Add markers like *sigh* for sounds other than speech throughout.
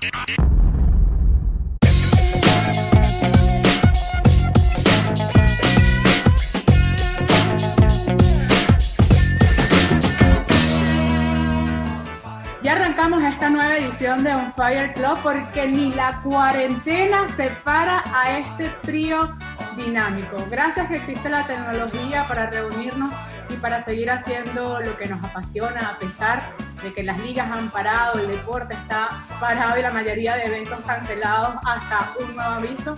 Ya arrancamos esta nueva edición de On Fire Club porque ni la cuarentena separa a este trío dinámico. Gracias que existe la tecnología para reunirnos y para seguir haciendo lo que nos apasiona a pesar que las ligas han parado, el deporte está parado y la mayoría de eventos cancelados hasta un nuevo aviso.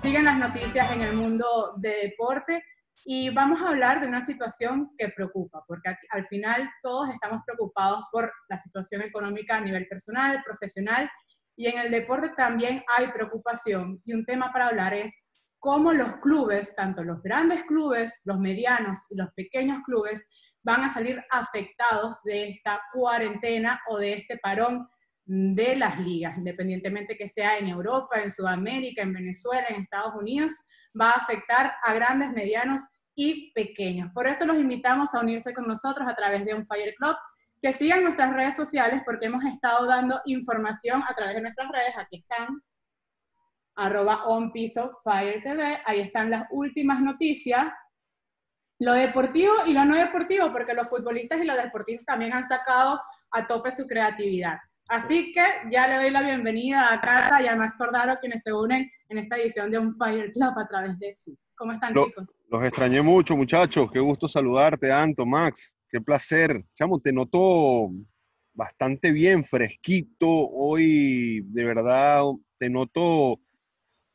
Siguen las noticias en el mundo de deporte y vamos a hablar de una situación que preocupa, porque al final todos estamos preocupados por la situación económica a nivel personal, profesional, y en el deporte también hay preocupación. Y un tema para hablar es cómo los clubes, tanto los grandes clubes, los medianos y los pequeños clubes, van a salir afectados de esta cuarentena o de este parón de las ligas, independientemente que sea en Europa, en Sudamérica, en Venezuela, en Estados Unidos, va a afectar a grandes, medianos y pequeños. Por eso los invitamos a unirse con nosotros a través de un Fire Club, que sigan nuestras redes sociales porque hemos estado dando información a través de nuestras redes. Aquí están, arroba on piso Fire TV, ahí están las últimas noticias, lo deportivo y lo no deportivo, porque los futbolistas y los deportistas también han sacado a tope su creatividad. Así que ya le doy la bienvenida a Cata y a Max Cordaro, quienes se unen en esta edición de On Fire Club a través de Zoom. ¿Cómo están, chicos? Los extrañé mucho, muchachos. Qué gusto saludarte, Anto, Max. Qué placer. Chamo, te noto bastante bien, fresquito. Hoy, de verdad, te noto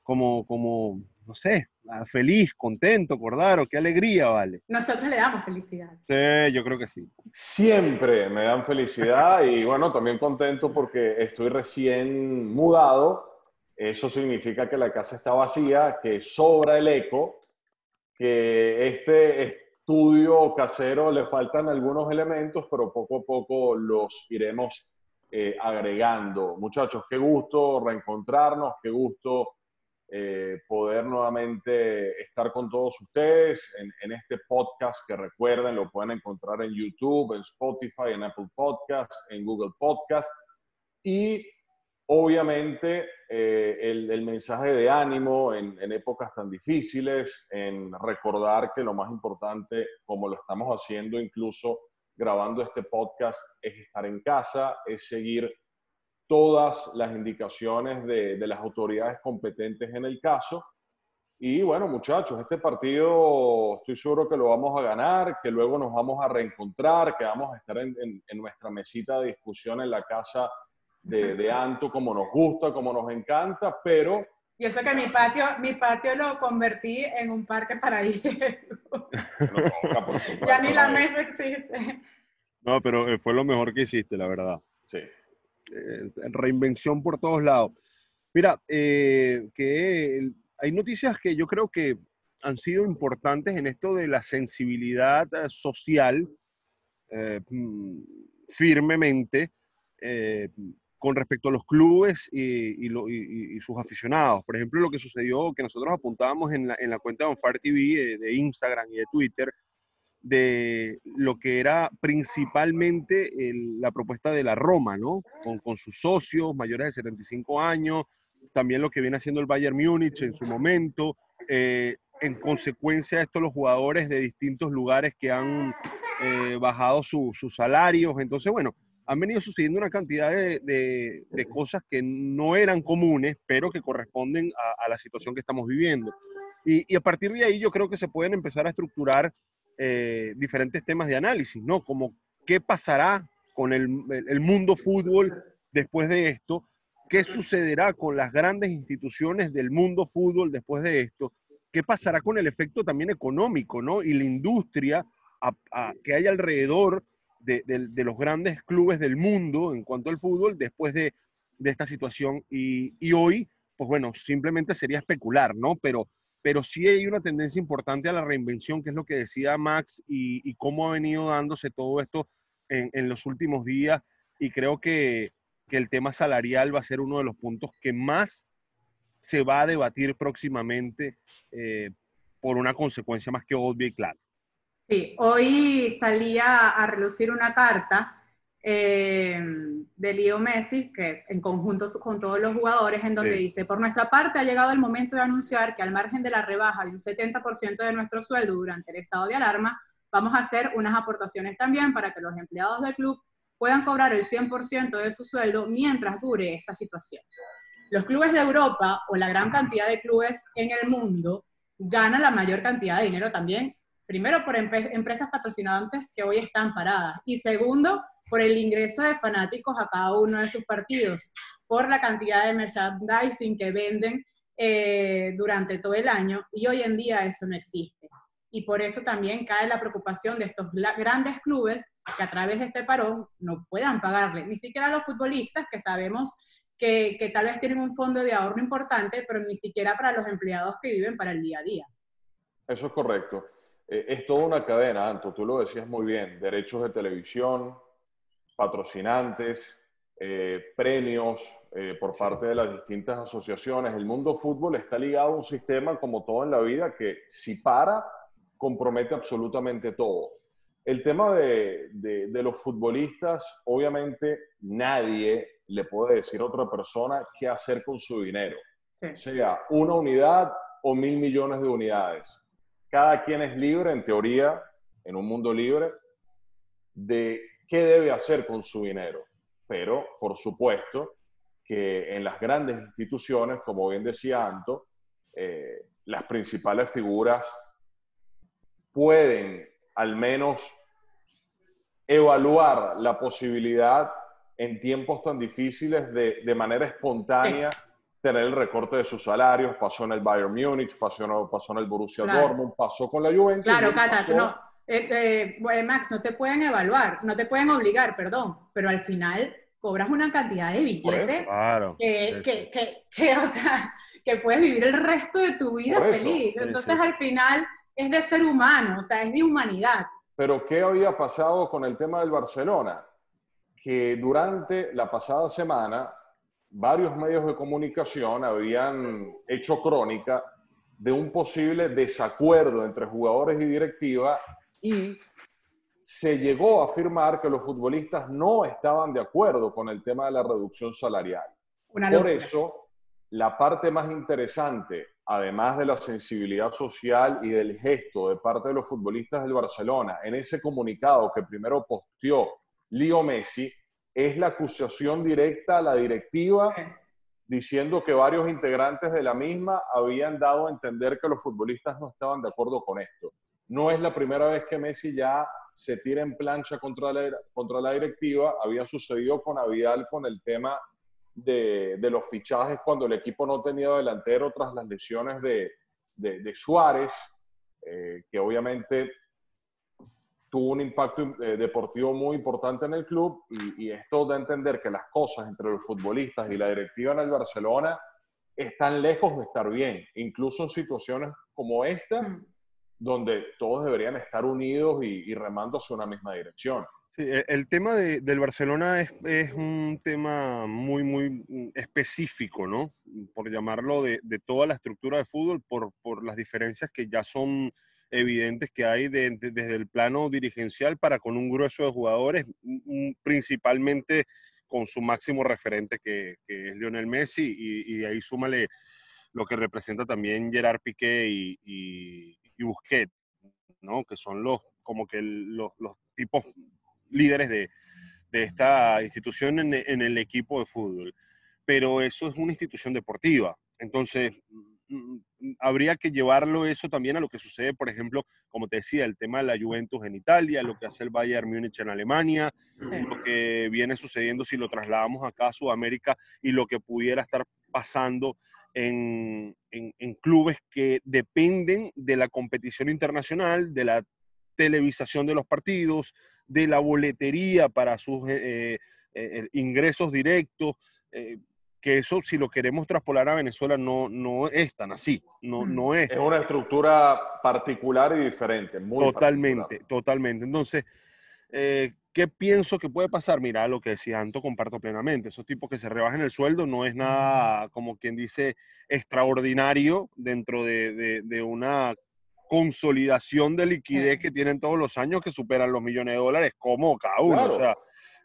como, como, no sé, feliz, contento, Cordaro. Qué alegría, vale. Nosotros le damos felicidad. Sí, yo creo que sí. Siempre me dan felicidad y bueno, también contento porque estoy recién mudado eso significa que la casa está vacía, que sobra el eco, que este estudio casero le faltan algunos elementos, pero poco a poco los iremos eh, agregando. Muchachos, qué gusto reencontrarnos, qué gusto eh, poder nuevamente estar con todos ustedes en, en, este podcast que recuerden, lo pueden encontrar en YouTube, en Spotify, en Apple Podcast, en Google Podcast. Y obviamente eh, el, mensaje de ánimo en, épocas tan difíciles, en recordar que lo más importante, como lo estamos haciendo incluso grabando este podcast, es estar en casa, es seguir todas las indicaciones de, de las autoridades competentes en el caso. Y bueno, muchachos, este partido estoy seguro que lo vamos a ganar, que luego nos vamos a reencontrar, que vamos a estar en, en nuestra mesita de discusión en la casa de, de Anto como nos gusta, como nos encanta, pero... Y eso que mi patio, mi patio lo convertí en un parque para *laughs* ir. ya ni la mesa existe. No, pero eh, fue lo mejor que hiciste, la verdad. Sí. Eh, reinvención por todos lados. Mira, eh, que hay noticias que yo creo que han sido importantes en esto de la sensibilidad social mm, firmemente con respecto a los clubes y, sus aficionados. Por ejemplo, lo que sucedió, que nosotros apuntábamos en la, cuenta de Onfire TV, eh, de, Instagram y de Twitter, de lo que era principalmente la propuesta de la Roma, ¿no? Con, sus socios mayores de 75 años, también lo que viene haciendo el Bayern Múnich en su momento. Eh, en consecuencia de esto, los jugadores de distintos lugares que han eh, bajado sus salarios. Entonces, bueno, han venido sucediendo una cantidad de, cosas que no eran comunes, pero que corresponden a, la situación que estamos viviendo. Y, a partir de ahí yo creo que se pueden empezar a estructurar eh, diferentes temas de análisis, ¿no? Como qué pasará con el, el mundo fútbol después de esto, qué sucederá con las grandes instituciones del mundo fútbol después de esto, qué pasará con el efecto también económico, ¿no? Y la industria que hay alrededor de, los grandes clubes del mundo en cuanto al fútbol después de, esta situación. Y, hoy, pues bueno, simplemente sería especular, ¿no? Pero, pero sí hay una tendencia importante a la reinvención, que es lo que decía Max, y, cómo ha venido dándose todo esto en, los últimos días. Y creo que, el tema salarial va a ser uno de los puntos que más se va a debatir próximamente eh, por una consecuencia más que obvia y clara. Sí, hoy salía a relucir una carta eh, de Leo Messi, que en conjunto con todos los jugadores, en donde dice, por nuestra parte ha llegado el momento de anunciar que al margen de la rebaja de un 70% de nuestro sueldo durante el estado de alarma, vamos a hacer unas aportaciones también para que los empleados del club puedan cobrar el 100% de su sueldo mientras dure esta situación. Los clubes de Europa o la gran cantidad de clubes en el mundo ganan la mayor cantidad de dinero también, primero por empresas patrocinantes que hoy están paradas y segundo por el ingreso de fanáticos a cada uno de sus partidos, por la cantidad de merchandising que venden eh, durante todo el año y hoy en día eso no existe. Y por eso también cae la preocupación de estos grandes clubes que a través de este parón no puedan pagarle, ni siquiera a los futbolistas que sabemos que, que tal vez tienen un fondo de ahorro importante, pero ni siquiera para los empleados que viven para el día a día. Eso es correcto. Eh, es toda una cadena, Anto, tú lo decías muy bien, derechos de televisión, patrocinantes, eh, premios eh, por parte de las distintas asociaciones. El mundo fútbol está ligado a un sistema, como todo en la vida, que si para, compromete absolutamente todo. El tema de, de, los futbolistas, obviamente nadie le puede decir a otra persona qué hacer con su dinero. Sea una unidad o mil millones de unidades. Cada quien es libre, en teoría, en un mundo libre, de qué debe hacer con su dinero. Pero, por supuesto, que en las grandes instituciones, como bien decía Anto, eh, las principales figuras pueden al menos evaluar la posibilidad en tiempos tan difíciles de, de manera espontánea tener el recorte de sus salarios. Pasó en el Bayern Múnich, pasó, pasó en el Borussia Dortmund, pasó con la Juventus. Claro, Cata, no eh, eh, Max, no te pueden evaluar, no te pueden obligar, perdón, pero al final cobras una cantidad de billetes que, o sea, que puedes vivir el resto de tu vida feliz. Entonces al final es de ser humano, o sea, es de humanidad. Pero ¿qué había pasado con el tema del Barcelona? Que durante la pasada semana varios medios de comunicación habían hecho crónica de un posible desacuerdo entre jugadores y directiva y se llegó a afirmar que los futbolistas no estaban de acuerdo con el tema de la reducción salarial. Por eso, la parte más interesante, además de la sensibilidad social y del gesto de parte de los futbolistas del Barcelona, en ese comunicado que primero posteó Leo Messi, es la acusación directa a la directiva diciendo que varios integrantes de la misma habían dado a entender que los futbolistas no estaban de acuerdo con esto. No es la primera vez que Messi ya se tira en plancha contra la, contra la directiva. Había sucedido con Avidal con el tema de, los fichajes cuando el equipo no tenía delantero tras las lesiones de, de, Suárez, eh, que obviamente tuvo un impacto eh, deportivo muy importante en el club y, esto da a entender que las cosas entre los futbolistas y la directiva en el Barcelona están lejos de estar bien, incluso en situaciones como esta, mm donde todos deberían estar unidos y, remando hacia una misma dirección. Sí, e, el tema del Barcelona es, es, un tema muy, muy mm, específico, ¿no? Por llamarlo de, de toda la estructura de fútbol, por, por, las diferencias que ya son evidentes que hay desde el plano dirigencial para con un grueso de jugadores, principalmente con su máximo referente que, que es Lionel Messi, y, y, de ahí súmale lo que representa también Gerard Piqué y, y Busquets, ¿no? que son los, como que los, los tipos líderes de, de esta institución en, en, el equipo de fútbol. Pero eso es una institución deportiva. Entonces, mm, mm, habría que llevarlo eso también a lo que sucede, por ejemplo, como te decía, el tema de la Juventus en Italia, lo que hace el Bayern Múnich en Alemania, lo que viene sucediendo si lo trasladamos acá a Sudamérica y lo que pudiera estar pasando en, clubes que dependen de la competición internacional, de la televisación de los partidos, de la boletería para sus eh, eh, eh, ingresos directos, que eso si lo queremos traspolar a Venezuela no, no es tan así, no, mm. no es. Es una estructura particular y diferente. totalmente, totalmente. Entonces, ¿Qué pienso que puede pasar? Mira, lo que decía Anto, comparto plenamente. Esos tipos que se rebajen el sueldo no es nada, como quien dice, extraordinario dentro de, una consolidación de liquidez que tienen todos los años que superan los millones de dólares, como cada uno. O sea,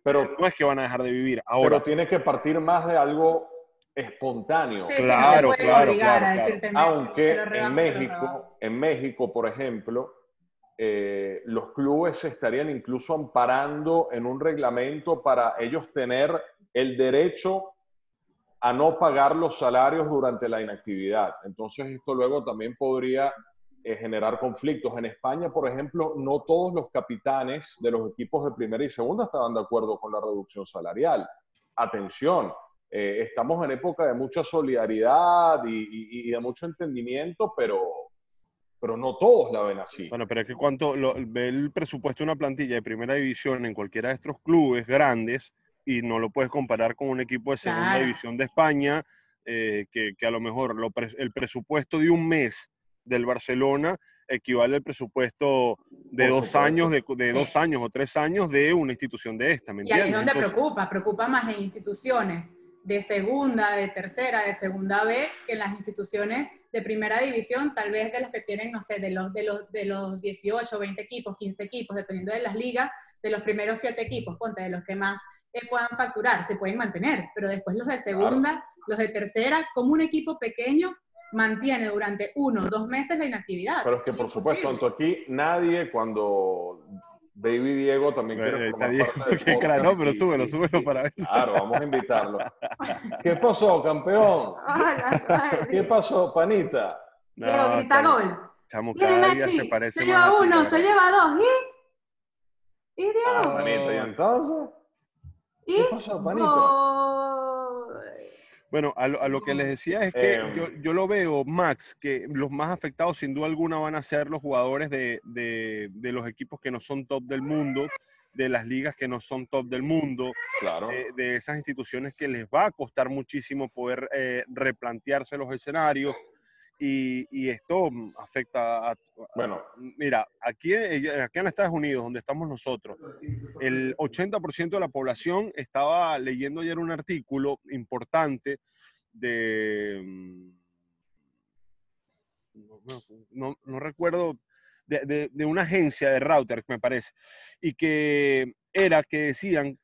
pero no es que van a dejar de vivir. Ahora, pero tiene que partir más de algo espontáneo. claro, claro, claro, Aunque en México, en México, por ejemplo, eh, los clubes se estarían incluso amparando en un reglamento para ellos tener el derecho a no pagar los salarios durante la inactividad. Entonces esto luego también podría eh, generar conflictos. En España, por ejemplo, no todos los capitanes de los equipos de primera y segunda estaban de acuerdo con la reducción salarial. Atención, eh, estamos en época de mucha solidaridad y, de mucho entendimiento, pero, pero no todos la ven así. Bueno, pero es que cuando ve el presupuesto de una plantilla de primera división en cualquiera de estos clubes grandes y no lo puedes comparar con un equipo de segunda división de España, eh, que, que, a lo mejor el presupuesto de un mes del Barcelona equivale al presupuesto de dos años, de, de dos años o tres años de una institución de esta, ¿me entiendes? Y ahí es donde preocupa, preocupa más en instituciones de segunda, de tercera, de segunda B, que en las instituciones de primera división, tal vez de las que tienen, no sé, de los, de los, de los 18, 20 equipos, 15 equipos, dependiendo de las ligas, de los primeros 7 equipos, ponte, de los que más puedan facturar, se pueden mantener, pero después los de segunda, los de tercera, como un equipo pequeño mantiene durante uno o dos meses la inactividad. Pero es que, por supuesto, tanto aquí nadie cuando Baby Diego también quiere formar parte *laughs* No, pero súbelo, súbelo para ver. Claro, vamos a invitarlo. *laughs* ¿Qué pasó, campeón? ¿Qué pasó, panita? Diego, grita gol. Chamo, cada día se parece Se lleva uno, se lleva dos, ¿y? ¿Y Diego? Ah, panita, ¿y entonces? ¿Y? ¿Qué pasó, panita? Bueno, a lo, que les decía es que em. yo, lo veo, Max, que los más afectados sin duda alguna van a ser los jugadores de, los equipos que no son top del mundo, de las ligas que no son top del mundo, claro. Eh, de esas instituciones que les va a costar muchísimo poder eh, replantearse los escenarios. Y, esto afecta a, Bueno. Mira, aquí, aquí en Estados Unidos, donde estamos nosotros, el 80% de la población estaba leyendo ayer un artículo importante de... Mm, no, no, recuerdo, de, de, una agencia de router, me parece, y que era que decían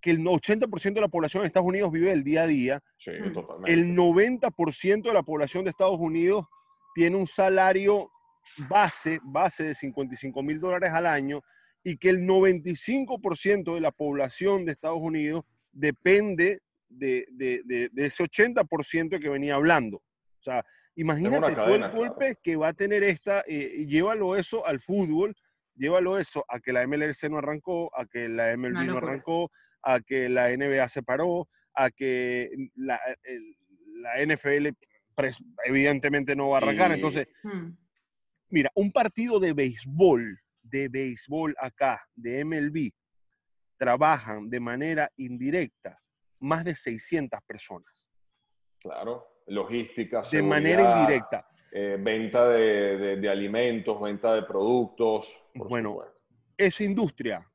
que el 80% de la población de Estados Unidos vive el día a día. Sí, totalmente. El 90% de la población de Estados Unidos tiene un salario base, base de 55 mil dólares al año y que el 95% de la población de Estados Unidos depende de, ese 80% que venía hablando. O sea, imagínate todo el golpe que va a tener esta, eh, llévalo eso al fútbol, llévalo eso a que la MLS no arrancó, a que la MLB no, arrancó, a que la NBA se paró, a que la, NFL evidentemente no va a arrancar. Entonces, hmm. mira, un partido de béisbol, de béisbol acá, de MLB, trabajan de manera indirecta más de 600 personas. Claro, logística. De manera indirecta. Eh, venta de, alimentos, venta de productos. Bueno, esa industria,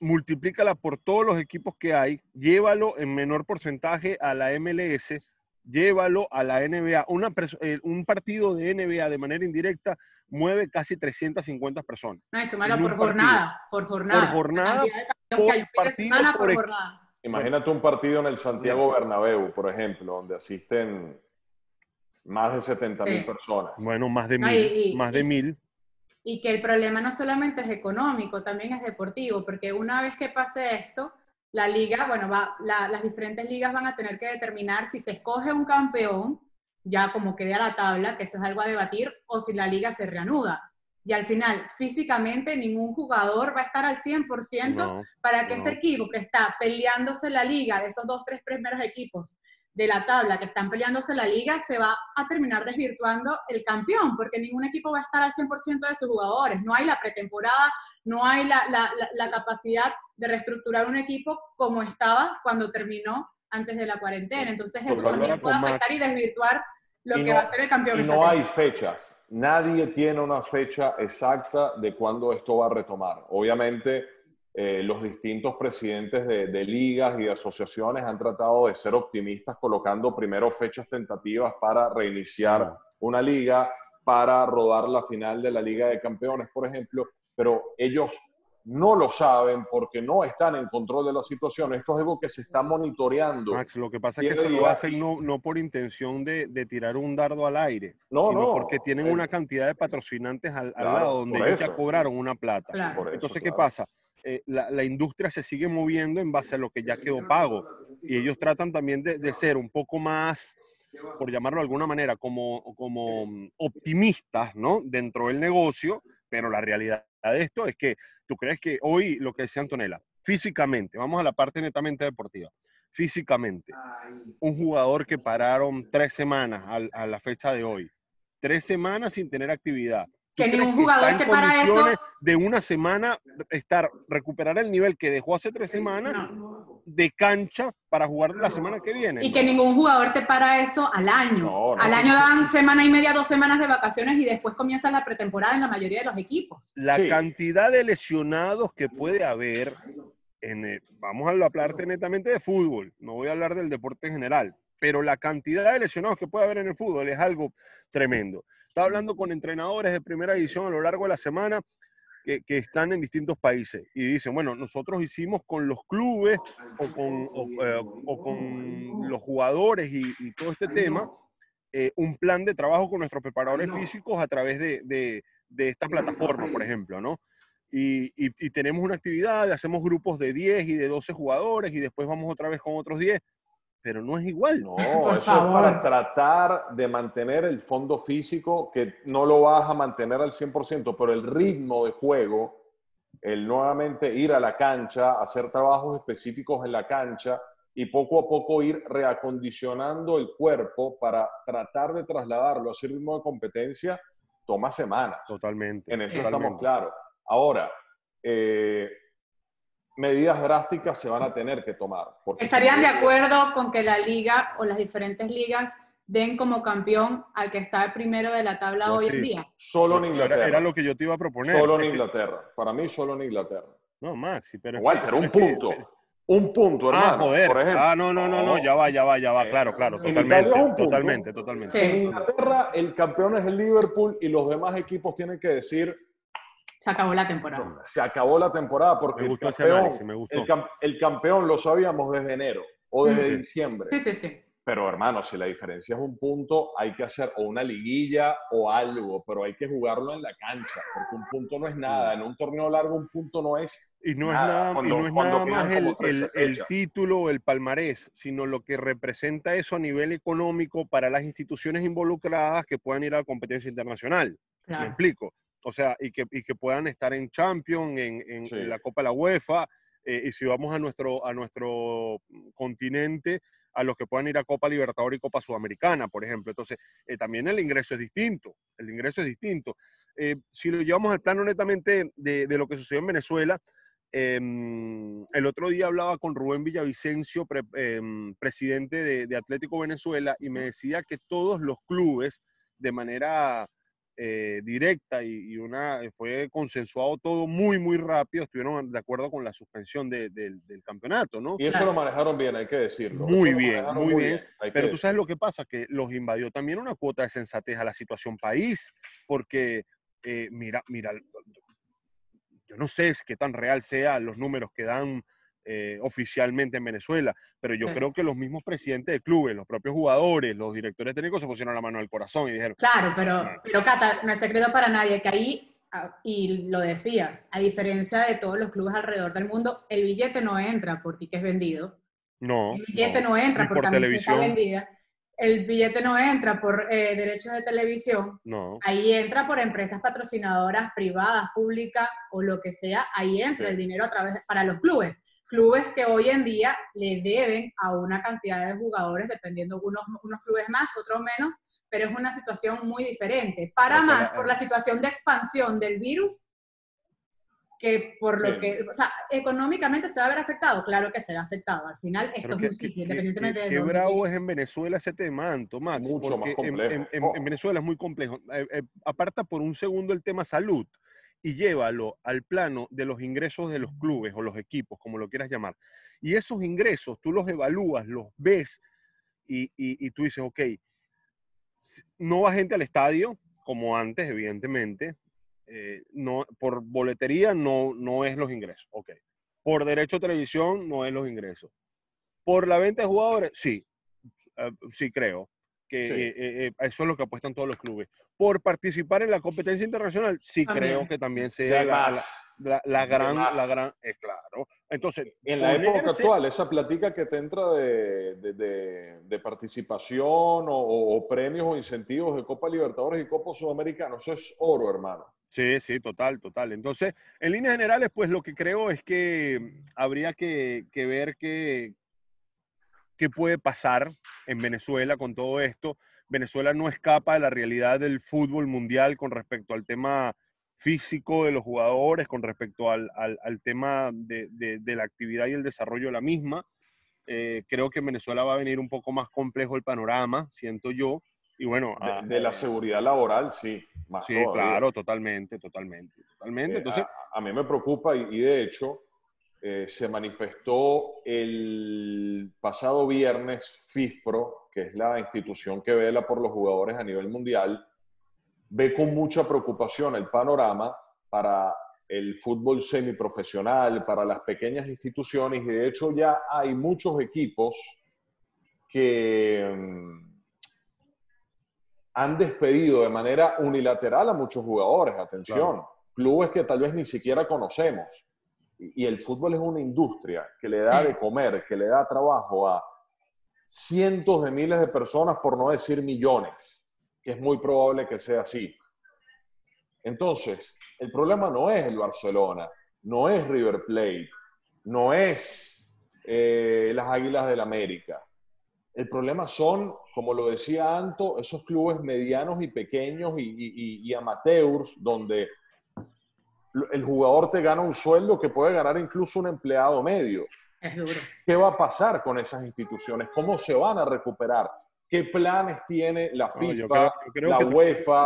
multiplícala por todos los equipos que hay, llévalo en menor porcentaje a la MLS, llévalo a la NBA. Eh, un partido de NBA de manera indirecta mueve casi 350 personas. No, eso por jornada, por jornada. Por jornada, por partido, por, jornada. Imagínate un partido en el Santiago Bernabéu, por ejemplo, donde asisten más de 70 mil personas. Bueno, más de mil. más de mil. Y que el problema no solamente es económico, también es deportivo, porque una vez que pase esto, la liga, bueno, va, las diferentes ligas van a tener que determinar si se escoge un campeón, ya como quede a la tabla, que eso es algo a debatir, o si la liga se reanuda. Y al final, físicamente, ningún jugador va a estar al 100% para que ese equipo que está peleándose la liga, de esos dos, tres primeros equipos, de la tabla que están peleándose la liga, se va a terminar desvirtuando el campeón, porque ningún equipo va a estar al 100% de sus jugadores. No hay la pretemporada, no hay la, la, la, capacidad de reestructurar un equipo como estaba cuando terminó antes de la cuarentena. Entonces eso también puede afectar y desvirtuar lo que va a ser el campeón. Y no hay fechas. Nadie tiene una fecha exacta de cuándo esto va a retomar. Obviamente eh, los distintos presidentes de, ligas y asociaciones han tratado de ser optimistas colocando primero fechas tentativas para reiniciar una liga, para rodar la final de la Liga de Campeones, por ejemplo, pero ellos no lo saben porque no están en control de la situación. Esto es algo que se está monitoreando. Max, lo que pasa es que se lo hacen no, no por intención de, de, tirar un dardo al aire, no, sino no, porque tienen una cantidad de patrocinantes al, al lado donde ellos ya cobraron una plata. Claro. Entonces, eso, ¿qué claro. pasa? Eh, la, industria se sigue moviendo en base a lo que ya quedó pago y ellos tratan también de, de ser un poco más, por llamarlo de alguna manera, como, como mm, optimistas, ¿no? Dentro del negocio, pero la realidad de esto es que tú crees que hoy, lo que decía Antonella, físicamente, vamos a la parte netamente deportiva, físicamente, un jugador que pararon tres semanas a, la fecha de hoy, tres semanas sin tener actividad. ¿Tú Que ningún jugador está te en para eso. condiciones de una semana estar, recuperar el nivel que dejó hace tres semanas No. de cancha para jugar la semana que viene? Y que ningún jugador te para eso al año. No, no. Al año dan semana y media, dos semanas de vacaciones y después comienza la pretemporada en la mayoría de los equipos. la Sí. cantidad de lesionados que puede haber, en el- vamos a hablar netamente de fútbol, no voy a hablar del deporte en general, pero la cantidad de lesionados que puede haber en el fútbol es algo tremendo. Estaba hablando con entrenadores de primera división a lo largo de la semana que, que están en distintos países y dicen, bueno, nosotros hicimos con los clubes o con, o, eh, o con los jugadores y, y todo este tema eh, un plan de trabajo con nuestros preparadores físicos a través de, de- de esta plataforma, por ejemplo, ¿no? Y, y- y tenemos una actividad, hacemos grupos de 10 y de 12 jugadores y después vamos otra vez con otros 10, pero no es igual. No, *laughs* Por eso favor. es para tratar de mantener el fondo físico, que no lo vas a mantener al 100%, pero el ritmo de juego, el nuevamente ir a la cancha, hacer trabajos específicos en la cancha y poco a poco ir reacondicionando el cuerpo para tratar de trasladarlo a ese ritmo de competencia, toma semanas. Totalmente. En eso totalmente. estamos claros. Ahora, eh, medidas drásticas se van a tener que tomar. porque ¿Estarían de acuerdo con que la liga o las diferentes ligas den como campeón al que está primero de la tabla hoy sí. en día? Solo en Inglaterra. era lo que yo te iba a proponer. Solo en Inglaterra. Para mí, solo en Inglaterra. No, Maxi, pero... Walter, pero un que- punto. Un punto, hermano. Ah, joder. Por ejemplo. Ah, no, no, no, no, ya va, ya va, ya va. Eh, Claro, claro, en totalmente. Totalmente, totalmente. Sí. En Inglaterra, el campeón es el Liverpool y los demás equipos tienen que decir Se acabó la temporada. se acabó la temporada porque Me el campeón, análisis, me gustó. el, cam- el campeón lo sabíamos desde enero o desde Mm. diciembre. Sí, sí, sí. Pero hermano, si la diferencia es un punto, hay que hacer o una liguilla o algo, pero hay que jugarlo en la cancha, porque un punto no es nada. En un torneo largo un punto no es Y no Nada, es nada, cuando- y no es nada más el, 13 el- el título o el palmarés, sino lo que representa eso a nivel económico para las instituciones involucradas que puedan ir a la competencia internacional. ¿Me Claro. explico? O sea, y que, y que puedan estar en Champions, en, en- Sí. en la Copa de la UEFA, eh, y si vamos a nuestro, a nuestro continente, a los que puedan ir a Copa Libertadores y Copa Sudamericana, por ejemplo. Entonces, eh, también el ingreso es distinto, el ingreso es distinto. Eh, si lo llevamos al plano netamente de, de lo que sucedió en Venezuela, em, el otro día hablaba con Rubén Villavicencio, pre- em, presidente de, de Atlético Venezuela, y me decía que todos los clubes, de manera eh, directa y, y una, fue consensuado todo muy, muy rápido, estuvieron de acuerdo con la suspensión de- del- del campeonato, ¿no? Y eso lo manejaron bien, hay que decirlo. Muy bien, muy bien. Pero tú sabes lo que pasa, que los invadió también una cuota de sensatez a la situación país, porque eh, mira, mira, yo no sé es qué tan real sean los números que dan eh, oficialmente en Venezuela, pero yo Sí. creo que los mismos presidentes de clubes, los propios jugadores, los directores técnicos se pusieron la mano al corazón y dijeron, Claro, pero, pero Cata, no es secreto para nadie que ahí, ah, y lo decías, a diferencia de todos los clubes alrededor del mundo, el billete no entra por tickets vendidos. no, El billete no, no, entra por, por televisión. vendida. El billete no entra por eh, derechos de televisión. no. Ahí entra por empresas patrocinadoras privadas, públicas o lo que sea. Ahí entra Sí. el dinero a través de- para los clubes. Clubes que hoy en día le deben a una cantidad de jugadores, dependiendo unos, unos clubes más, otros menos, pero es una situación muy diferente. Para Pero que más la- por la situación de expansión del virus que por lo Sí. que, o sea, económicamente se va a ver afectado, claro que se ve afectado. Al final esto Pero es un ciclo, independientemente qué- de qué bravo es en Venezuela ese tema, Anto, Max. Mucho más porque en- complejo. En, en- Oh. en Venezuela es muy complejo. Eh, eh, aparta por un segundo el tema salud y llévalo al plano de los ingresos de los clubes o los equipos, como lo quieras llamar. Y esos ingresos tú los evalúas, los ves y, y- tú dices, ok, no va gente al estadio como antes, evidentemente. eh, no, por boletería no, no es los ingresos, ok. Por derecho a televisión no es los ingresos. Por la venta de jugadores, sí, eh, sí creo que Sí. eh, eh, eh, eso es lo que apuestan todos los clubes. Por participar en la competencia internacional, sí También. creo que también sea la, la- la- la De gran, la gran, es claro. Entonces, En la época ponerse- actual, esa platica que te entra de, de- de- de participación o, o- o premios o incentivos de Copa Libertadores y Copa Sudamericana, eso es oro, hermano. Sí, sí, total, total. Entonces, en líneas generales, pues lo que creo es que habría que, que ver qué, qué puede pasar en Venezuela con todo esto. Venezuela no escapa de la realidad del fútbol mundial con respecto al tema físico de los jugadores, con respecto al, al- al tema de, de- de la actividad y el desarrollo de la misma. Eh, creo que en Venezuela va a venir un poco más complejo el panorama, siento yo. Y bueno, De, ah, de la seguridad laboral, sí, más Sí, todavía. claro, totalmente, totalmente, totalmente. Eh, Entonces, a, a mí me preocupa y, y de hecho eh, se manifestó el pasado viernes FIFPRO, que es la institución que vela por los jugadores a nivel mundial, ve con mucha preocupación el panorama para el fútbol semiprofesional, para las pequeñas instituciones y de hecho ya hay muchos equipos que mm, han despedido de manera unilateral a muchos jugadores. Atención, clubes que tal vez ni siquiera conocemos. Y, el fútbol es una industria que le da de comer, que le da trabajo a cientos de miles de personas, por no decir millones, que es muy probable que sea así. Entonces, el problema no es el Barcelona, no es River Plate, no es eh, las Águilas del América. El problema son, como lo decía Anto, esos clubes medianos y pequeños y- y amateurs, donde el jugador te gana un sueldo que puede ganar incluso un empleado medio. Es duro. ¿Qué va a pasar con esas instituciones? ¿Cómo se van a recuperar? ¿Qué planes tiene la No, FIFA, yo creo- yo creo la que- UEFA,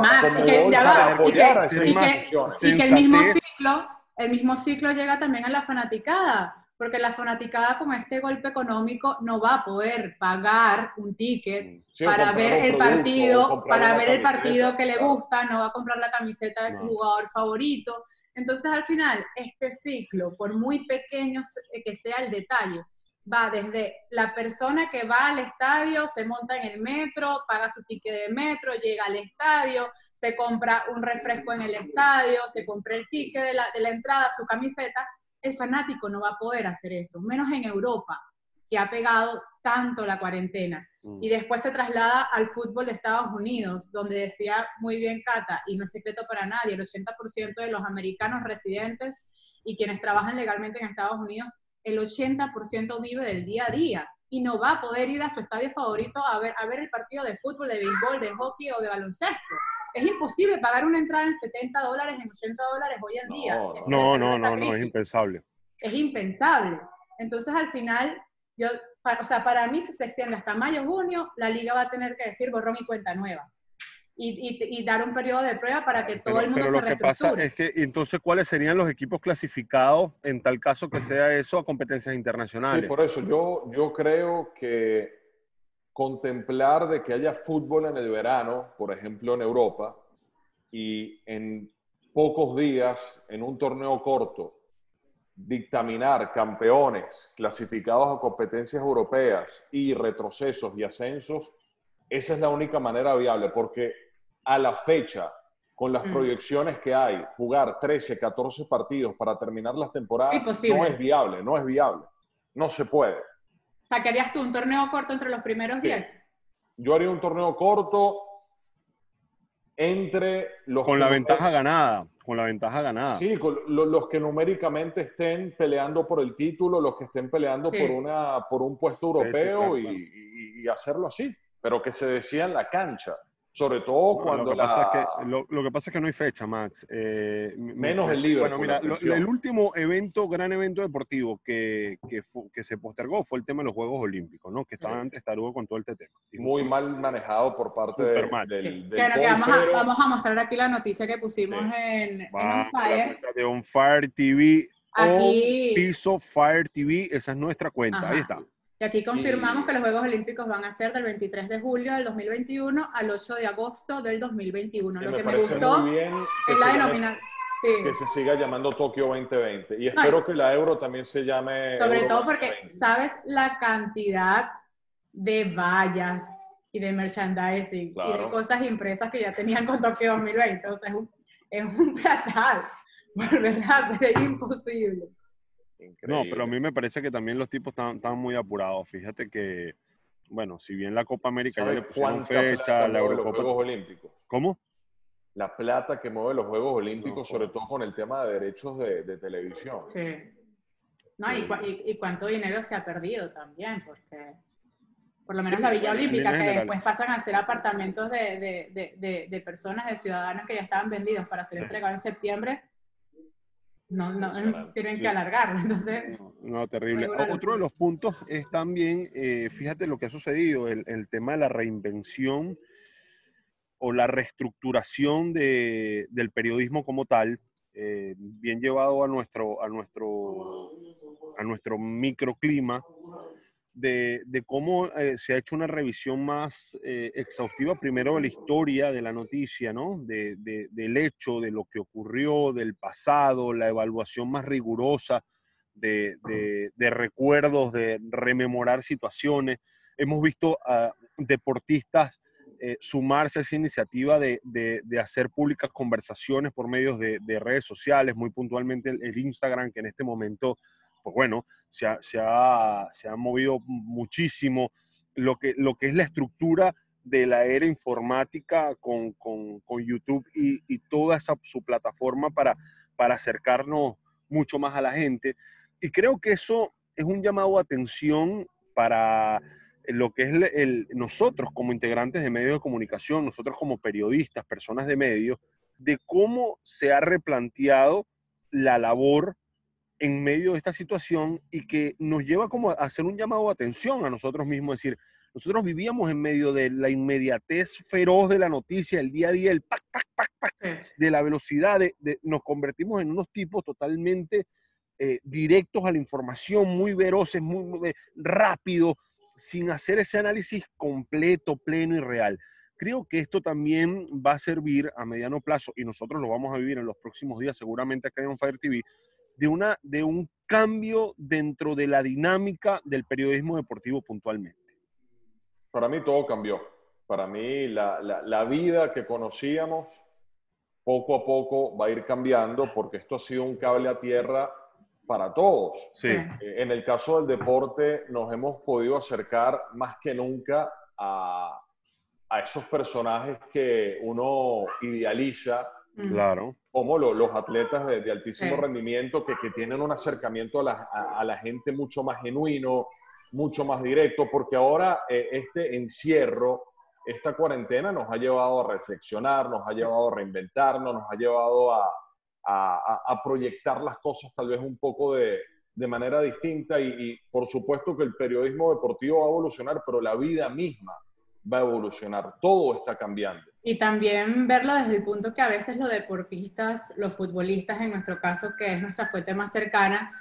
ya para va, y apoyar que- a esas y que- instituciones? Y que el mismo ciclo, el mismo ciclo llega también a la fanaticada, porque la fanaticada con este golpe económico no va a poder pagar un ticket Sí, o para ver el producto, partido, para ver el partido que le gusta, no va a comprar la camiseta de su jugador favorito. Entonces, al final, este ciclo, por muy pequeño se- que sea el detalle, va desde la persona que va al estadio, se monta en el metro, paga su ticket de metro, llega al estadio, se compra un refresco en el estadio, se compra el ticket de la, de la entrada, su camiseta. El fanático no va a poder hacer eso, menos en Europa, que ha pegado tanto la cuarentena. Mm. Y después se traslada al fútbol de Estados Unidos, donde decía muy bien Cata, y no es secreto para nadie, el 80% de los americanos residentes y quienes trabajan legalmente en Estados Unidos, el 80% vive del día a día y no va a poder ir a su estadio favorito a ver, a ver el partido de fútbol, de béisbol, de hockey o de baloncesto. Es imposible pagar una entrada en 70 dólares, en 80 dólares hoy en No, día. no. No, no, no, es impensable. es impensable. Entonces, al final, yo, o sea, para mí, si se extiende hasta mayo, junio, la liga va a tener que decir borrón y cuenta nueva. Y, y- y dar un periodo de prueba para que todo Pero, el mundo pero se lo que pasa es que, entonces, ¿cuáles serían los equipos clasificados en tal caso que sea eso a competencias Sí, internacionales? por eso yo, yo creo que contemplar de que haya fútbol en el verano, por ejemplo en Europa, y en pocos días, en un torneo corto, dictaminar campeones clasificados a competencias europeas y retrocesos y ascensos, esa es la única manera viable, porque a la fecha, con las Mm. proyecciones que hay, jugar 13, 14 partidos para terminar las temporadas no es viable, no es viable. No se puede. ¿Sacarías tú un torneo corto entre los primeros Sí. 10? Yo haría un torneo corto entre los Con que la ventaja ganada, con la ventaja ganada. Sí, con lo- los que numéricamente estén peleando por el título, los que estén peleando Sí. por, una, por un puesto Sí, sí, europeo claro, y, claro. y- y hacerlo así, pero que se decía en la cancha, sobre todo No, cuando lo, que la... pasa es que, lo, lo que pasa es que no hay fecha, Max. Eh, Menos pues, el Liverpool, Bueno, mira, lo- el último evento, gran evento deportivo que, que, fu- que se postergó fue el tema de los Juegos Olímpicos, ¿no? Que estaba Sí. antes tarugo con todo este tema. Y muy mal manejado por parte Súper de- mal. del, que vamos, a, pero- vamos a mostrar aquí la noticia que pusimos Sí. en, en Va On Fire. de On Fire TV o Piso Fire TV, esa es nuestra cuenta, ahí está. Y aquí confirmamos que los Juegos Olímpicos van a ser del 23 de julio del 2021 al 8 de agosto del 2021. que Lo me que me gustó es la, se llame- denomina- que se siga llamando Tokio 2020. Y espero que la Euro también se llame. Sobre todo porque, ¿sabes la cantidad de vallas y de merchandising y de cosas impresas que ya tenían con Tokio 2020? O sea, es un, es un platal. *laughs* ¿Verdad? Sería imposible. No, pero a mí me parece que también los tipos están, muy apurados. Fíjate que, bueno, si bien la Copa América ya le pusieron fecha, la Eurocopa. Los Juegos Olímpicos. ¿Cómo? La plata que mueve los Juegos Olímpicos, sobre todo con el tema de derechos de, televisión. Sí. No, y, cuánto dinero se ha perdido también, porque por lo menos la Villa Olímpica, que después pasan a ser apartamentos de, de, personas, de ciudadanos que ya estaban vendidos para ser entregados en septiembre, no, no tienen que alargarlo. *laughs* Entonces, no, terrible. Otro de los puntos es también, eh, fíjate lo que ha sucedido, el, el, tema de la reinvención o la reestructuración de, del periodismo como tal, eh, bien llevado a nuestro, a nuestro, a nuestro microclima de, cómo eh, se ha hecho una revisión más eh, exhaustiva, primero de la historia de la noticia, ¿no? De, del hecho, de lo que ocurrió, del pasado, la evaluación más rigurosa de, recuerdos, de rememorar situaciones. Hemos visto a deportistas eh, sumarse a esa iniciativa de, hacer públicas conversaciones por medios de, redes sociales, muy puntualmente el Instagram, que en este momento pues bueno, se ha, se ha, se ha movido muchísimo lo que, lo que es la estructura de la era informática con, con, con YouTube y, y, toda esa su plataforma para, para acercarnos mucho más a la gente. Y creo que eso es un llamado a atención para lo que es nosotros como integrantes de medios de comunicación, nosotros como periodistas, personas de medios, de cómo se ha replanteado la labor en medio de esta situación y que nos lleva como a hacer un llamado de atención a nosotros mismos, es decir, nosotros vivíamos en medio de la inmediatez feroz de la noticia, el día a día, el pac, pac, pac, pac, de la velocidad, de, nos convertimos en unos tipos totalmente eh, directos a la información, muy veloces, muy, muy rápido, sin hacer ese análisis completo, pleno y real. Creo que esto también va a servir a mediano plazo, y nosotros lo vamos a vivir en los próximos días, seguramente acá en Fire TV, de, una, de un cambio dentro de la dinámica del periodismo deportivo puntualmente? Para mí todo cambió. Para mí la, la, vida que conocíamos poco a poco va a ir cambiando porque esto ha sido un cable a tierra para todos. Sí. Eh, en el caso del deporte nos hemos podido acercar más que nunca a, a esos personajes que uno idealiza Claro. Como los atletas de, altísimo rendimiento que, que, tienen un acercamiento a la, a, la, gente mucho más genuino, mucho más directo, porque ahora eh, este encierro, esta cuarentena nos ha llevado a reflexionar, nos ha llevado a reinventarnos, nos ha llevado a, a proyectar las cosas tal vez un poco de, de manera distinta y, y por supuesto que el periodismo deportivo va a evolucionar, pero la vida misma va a evolucionar, todo está cambiando. Y también verlo desde el punto que a veces los deportistas, los futbolistas en nuestro caso, que es nuestra fuente más cercana,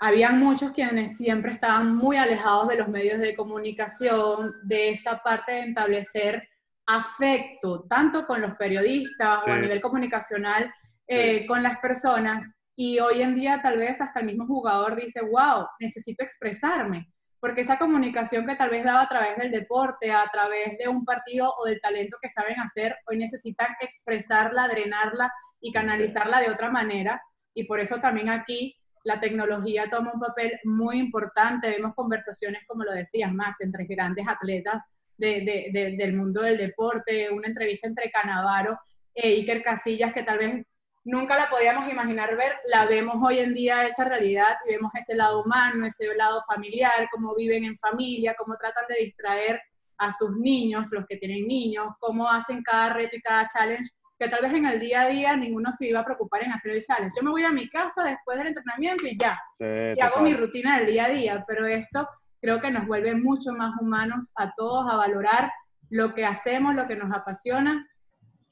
habían muchos quienes siempre estaban muy alejados de los medios de comunicación, de esa parte de establecer afecto, tanto con los periodistas o a nivel comunicacional, eh, con las personas. Y hoy en día tal vez hasta el mismo jugador dice, wow, necesito expresarme porque esa comunicación que tal vez daba a través del deporte, a través de un partido o del talento que saben hacer, hoy necesitan expresarla, drenarla y canalizarla de otra manera. Y por eso también aquí la tecnología toma un papel muy importante. Vemos conversaciones, como lo decías, Max, entre grandes atletas del mundo del deporte, una entrevista entre Canavaro e Iker Casillas, que tal vez nunca la podíamos imaginar ver, la vemos hoy en día esa realidad y vemos ese lado humano, ese lado familiar, cómo viven en familia, cómo tratan de distraer a sus niños, los que tienen niños, cómo hacen cada reto y cada challenge, que tal vez en el día a día ninguno se iba a preocupar en hacer el challenge. Yo me voy a mi casa después del entrenamiento y ya, y hago mi rutina del día a día, pero esto creo que nos vuelve mucho más humanos a todos a valorar lo que hacemos, lo que nos apasiona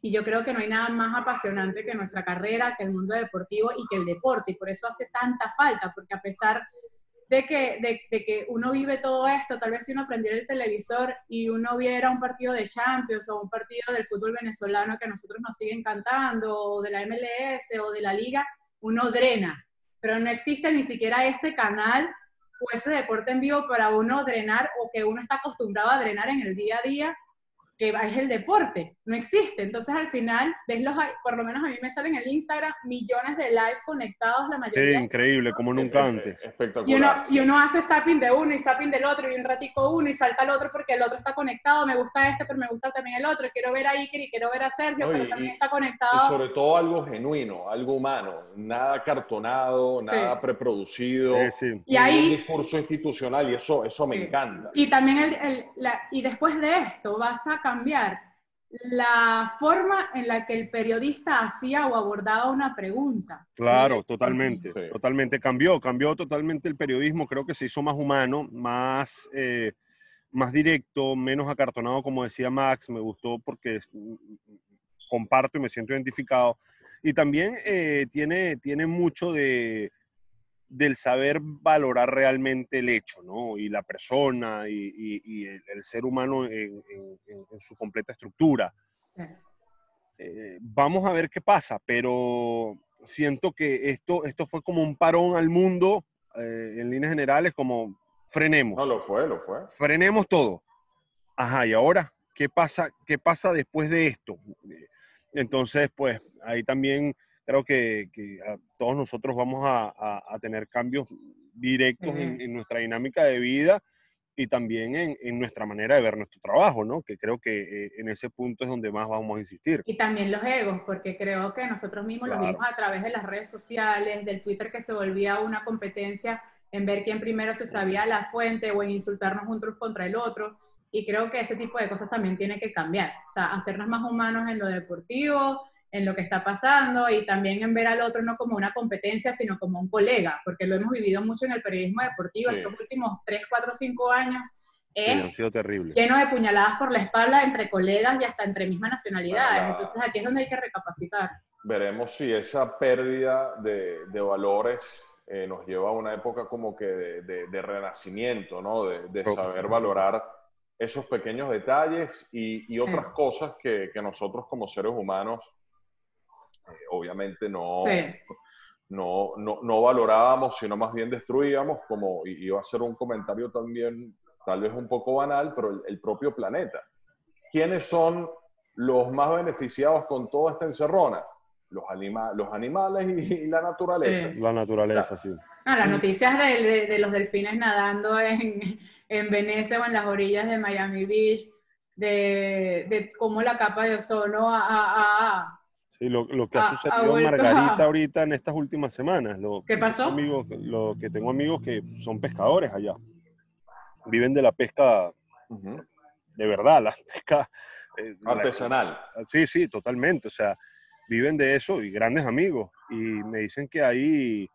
y yo creo que no hay nada más apasionante que nuestra carrera, que el mundo deportivo y que el deporte. Y por eso hace tanta falta, porque a pesar de que, de, que uno vive todo esto, tal vez si uno prendiera el televisor y uno viera un partido de Champions o un partido del fútbol venezolano que a nosotros nos sigue encantando, o de la MLS o de la liga, uno drena, pero no existe ni siquiera ese canal o ese deporte en vivo para uno drenar o que uno está acostumbrado a drenar en el día a día que es el deporte, no existe. Entonces al final, ves los, por lo menos a mí me salen en el Instagram millones de live conectados, la mayoría. Sí, increíble, como nunca antes. Espectacular. Y uno, y uno hace zapping de uno y zapping del otro y un ratico uno y salta al otro porque el otro está conectado, me gusta este, pero me gusta también el otro, quiero ver a Iker y quiero ver a Sergio, pero también está conectado. Y sobre todo algo genuino, algo humano, nada cartonado, nada preproducido. Sí, sí. Y ahí, un discurso institucional y eso, eso me encanta. Y también el, el, la, y después de esto basta cambiar la forma en la que el periodista hacía o abordaba una pregunta. Claro, totalmente, totalmente. Cambió, cambió totalmente el periodismo, creo que se hizo más humano, más, eh, más directo, menos acartonado, como decía Max, me gustó porque comparto y me siento identificado. Y también eh, tiene, tiene mucho de, del saber valorar realmente el hecho, ¿no? Y la persona y, el, ser humano en, su completa estructura. Eh, vamos a ver qué pasa, pero siento que esto, esto fue como un parón al mundo eh, en líneas generales, como frenemos. No, lo fue, lo fue. Frenemos todo. Ajá, y ahora, ¿qué pasa, qué pasa después de esto? Entonces, pues ahí también creo que, todos nosotros vamos a, tener cambios directos en, nuestra dinámica de vida y también en, nuestra manera de ver nuestro trabajo, ¿no? Que creo que eh, en ese punto es donde más vamos a insistir. Y también los egos, porque creo que nosotros mismos los vimos a través de las redes sociales, del Twitter que se volvía una competencia en ver quién primero se sabía la fuente o en insultarnos unos contra el otro. Y creo que ese tipo de cosas también tiene que cambiar. O sea, hacernos más humanos en lo deportivo, en lo que está pasando y también en ver al otro no como una competencia, sino como un colega, porque lo hemos vivido mucho en el periodismo deportivo estos últimos 3, 4, 5 años. Es ha sido terrible. lleno de puñaladas por la espalda entre colegas y hasta entre mismas nacionalidades. Entonces aquí es donde hay que recapacitar. Veremos si esa pérdida de, de valores eh, nos lleva a una época como que de, de, renacimiento, ¿no? De, saber valorar esos pequeños detalles y, y otras cosas que, que, nosotros como seres humanos obviamente no, no, no, no, valorábamos, sino más bien destruíamos, como iba a ser un comentario también tal vez un poco banal, pero el, propio planeta. ¿Quiénes son los más beneficiados con toda esta encerrona? Los, anima los animales y, la naturaleza. La naturaleza, sí. Ah, las noticias de, de, los delfines nadando en, en Venecia o en las orillas de Miami Beach, de, de cómo la capa de ozono ha, Sí, lo, lo que ha, sucedido en Margarita ahorita en estas últimas semanas. Lo, ¿Qué pasó? Amigos, lo que tengo amigos que son pescadores allá. Viven de la pesca de verdad, la pesca eh, artesanal. sí, sí, totalmente. O sea, viven de eso y grandes amigos. Y me dicen que ahí,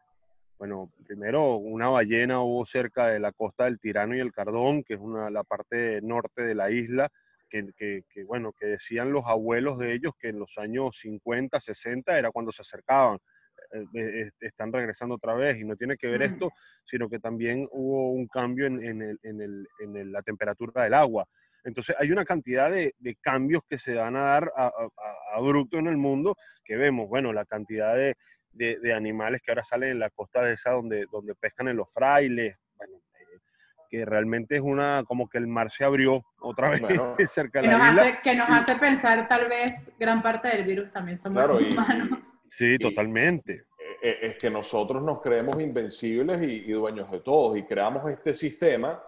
bueno, primero una ballena hubo cerca de la costa del Tirano y el Cardón, que es una, la parte norte de la isla que, bueno, que decían los abuelos de ellos que en los años 50, 60 era cuando se acercaban. Eh, eh, están regresando otra vez y no tiene que ver esto, sino que también hubo un cambio en, en, la temperatura del agua. Entonces hay una cantidad de, cambios que se van a dar a, a, en el mundo que vemos, bueno, la cantidad de, de, animales que ahora salen en la costa de esa donde, donde pescan en los frailes, que realmente es una, como que el mar se abrió otra *laughs* vez cerca de la nos isla. Hace, que nos hace pensar tal vez gran parte del virus también somos humanos. sí, totalmente. Eh, es que nosotros nos creemos invencibles y, dueños de todos y creamos este sistema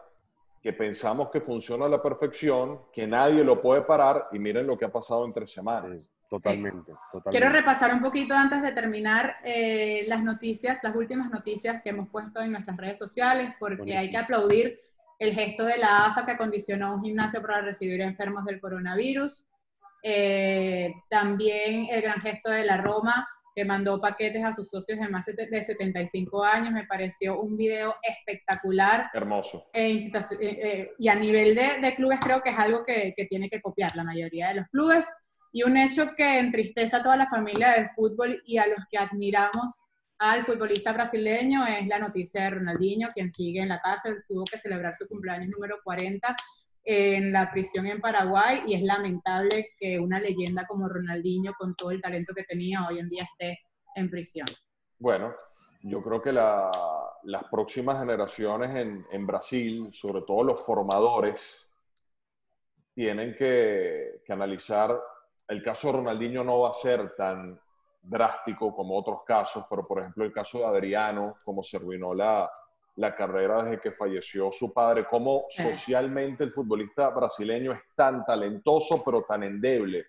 que pensamos que funciona a la perfección, que nadie lo puede parar y miren lo que ha pasado en tres semanas. Totalmente, Quiero repasar un poquito antes de terminar eh, las noticias, las últimas noticias que hemos puesto en nuestras redes sociales, porque hay que aplaudir el gesto de la AFA que acondicionó un gimnasio para recibir enfermos del coronavirus. Eh, también el gran gesto de la Roma que mandó paquetes a sus socios de más de 75 años. Me pareció un video espectacular. Hermoso. Eh, y a nivel de, de, clubes creo que es algo que, que tiene que copiar la mayoría de los clubes y un hecho que entristece a toda la familia del fútbol y a los que admiramos al futbolista brasileño es la noticia de Ronaldinho, quien sigue en la cárcel, tuvo que celebrar su cumpleaños número 40 en la prisión en Paraguay y es lamentable que una leyenda como Ronaldinho, con todo el talento que tenía, hoy en día esté en prisión. Bueno, yo creo que las próximas generaciones en, en, Brasil, sobre todo los formadores, tienen que, que analizar, el caso de Ronaldinho no va a ser tan drástico como otros casos, pero por ejemplo el caso de Adriano, como se arruinó la, la carrera desde que falleció su padre, cómo socialmente el futbolista brasileño es tan talentoso, pero tan endeble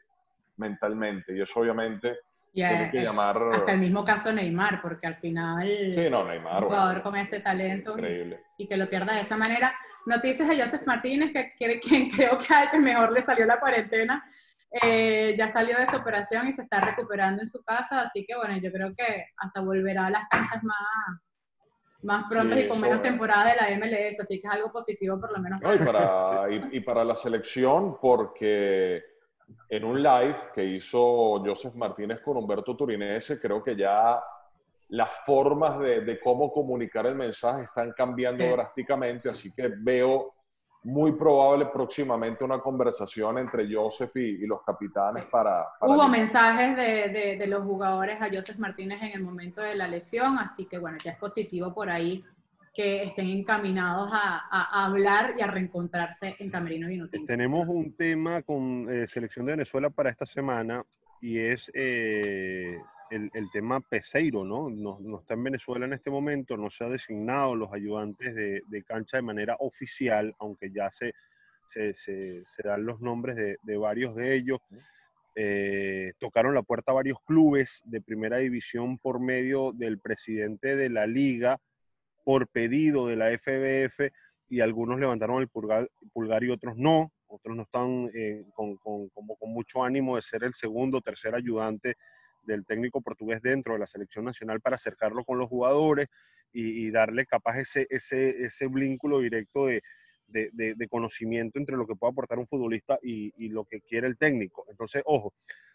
mentalmente. Y eso obviamente tiene que llamar... Hasta el mismo caso Neymar, porque al final... Sí, no, Neymar. Un jugador con ese talento increíble. y que lo pierda de esa manera. Noticias de Joseph Martínez, que, que, que *laughs* creo que a que mejor le salió la cuarentena. Eh, ya salió de su operación y se está recuperando en su casa, así que bueno, yo creo que hasta volverá a las canchas más, más pronto y con menos temporada de la MLS, así que es algo positivo por lo menos. y, para, *laughs* y, para la selección, porque en un live que hizo Joseph Martínez con Humberto Turinese, creo que ya las formas de, de cómo comunicar el mensaje están cambiando drásticamente, así que veo muy probable próximamente una conversación entre Joseph y, los capitanes para, Hubo mensajes de, de, los jugadores a Joseph Martínez en el momento de la lesión, así que bueno, ya es positivo por ahí que estén encaminados a, a hablar y a reencontrarse en Camerino Vinotinto. Tenemos un tema con eh, Selección de Venezuela para esta semana y es eh, el, tema Peseiro, ¿no? ¿no? está en Venezuela en este momento, no se ha designado los ayudantes de, cancha de manera oficial, aunque ya se, se, se, dan los nombres de, de, varios de ellos. Eh, tocaron la puerta a varios clubes de primera división por medio del presidente de la liga, por pedido de la FBF, y algunos levantaron el pulgar, pulgar y otros no. Otros no están eh, con, con, como con mucho ánimo de ser el segundo o tercer ayudante del técnico portugués dentro de la selección nacional para acercarlo con los jugadores y, darle capaz ese, ese, ese vínculo directo de, de, conocimiento entre lo que puede aportar un futbolista y, lo que quiere el técnico. Entonces, ojo,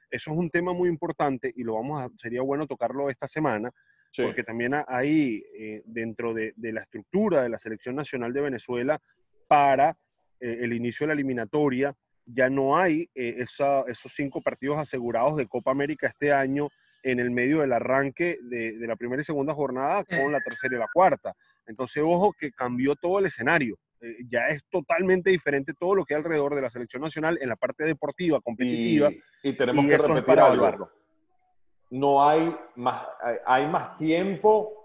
eso es un tema muy importante y lo vamos a, sería bueno tocarlo esta semana, porque también hay eh, dentro de, la estructura de la selección nacional de Venezuela para eh, el inicio de la eliminatoria, ya no hay eh, esos cinco partidos asegurados de Copa América este año en el medio del arranque de, la primera y segunda jornada con la tercera y la cuarta. Entonces, ojo que cambió todo el escenario. Eh, ya es totalmente diferente todo lo que hay alrededor de la selección nacional en la parte deportiva, competitiva. Y, tenemos que repetir algo. No hay más, hay más tiempo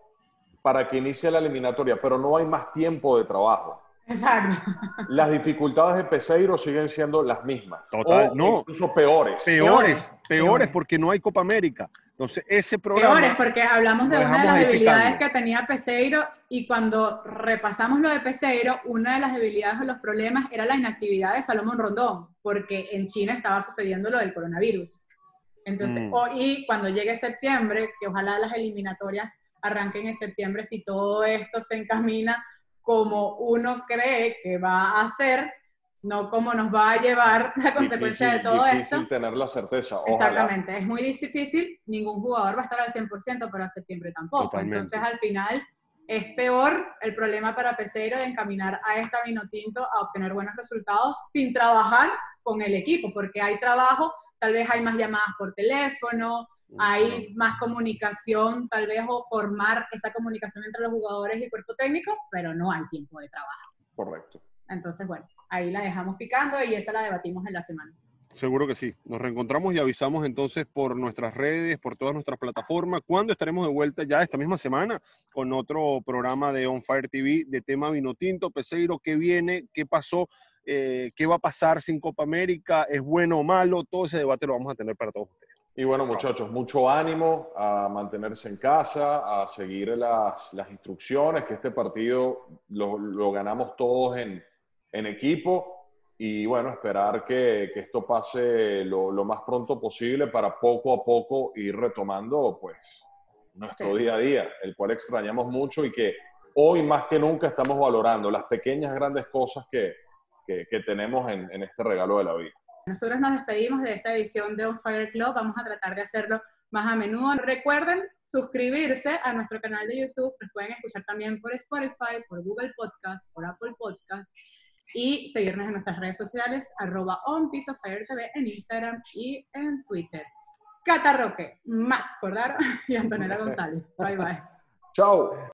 para que inicie la eliminatoria, pero no hay más tiempo de trabajo. Exacto. Las dificultades de Peseiro siguen siendo las mismas. Total, no. Incluso peores. peores. Peores, porque no hay Copa América. Entonces, ese programa. Peores, porque hablamos de una de las debilidades que tenía Peseiro y cuando repasamos lo de Peseiro, una de las debilidades o los problemas era la inactividad de Salomón Rondón, porque en China estaba sucediendo lo del coronavirus. Entonces, mm. y cuando llegue septiembre, que ojalá las eliminatorias arranquen en septiembre, si todo esto se encamina como uno cree que va a hacer, no como nos va a llevar la consecuencia de todo difícil esto. tener la certeza. Exactamente, es muy difícil, ningún jugador va a estar al 100%, para septiembre tampoco. Entonces, al final, es peor el problema para Pesero de encaminar a esta Vinotinto a obtener buenos resultados sin trabajar con el equipo, porque hay trabajo, tal vez hay más llamadas por teléfono, hay más comunicación, tal vez, o formar esa comunicación entre los jugadores y el cuerpo técnico, pero no hay tiempo de trabajo. Correcto. Entonces, bueno, ahí la dejamos picando y esa la debatimos en la semana. Seguro que sí. Nos reencontramos y avisamos entonces por nuestras redes, por todas nuestras plataformas, cuando estaremos de vuelta ya esta misma semana con otro programa de On Fire TV de tema Vinotinto, Peseiro, qué viene, qué pasó, eh, qué va a pasar sin Copa América, es bueno o malo, todo ese debate lo vamos a tener para todos ustedes. Y bueno, muchachos, mucho ánimo a mantenerse en casa, a seguir las, las instrucciones, que este partido lo, lo ganamos todos en, en, equipo. Y bueno, esperar que, que esto pase lo, lo, más pronto posible para poco a poco ir retomando pues nuestro día a día, el cual extrañamos mucho y que hoy más que nunca estamos valorando las pequeñas, grandes cosas que, que, que tenemos en, en este regalo de la vida. Nosotros nos despedimos de esta edición de On Fire Club. Vamos a tratar de hacerlo más a menudo. Recuerden suscribirse a nuestro canal de YouTube, nos pueden escuchar también por Spotify, por Google Podcast, por Apple Podcast y seguirnos en nuestras redes sociales, arroba TV en Instagram y en Twitter. Cata Roque, Max Cordaro *laughs* y Antonella *laughs* González. Bye bye. Chao.